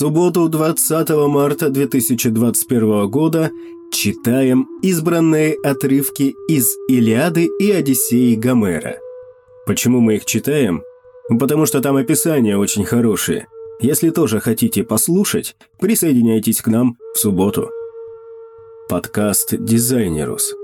субботу 20 марта 2021 года читаем избранные отрывки из «Илиады» и «Одиссеи» Гомера. Почему мы их читаем? Потому что там описания очень хорошие. Если тоже хотите послушать, присоединяйтесь к нам в субботу. Подкаст «Дизайнерус».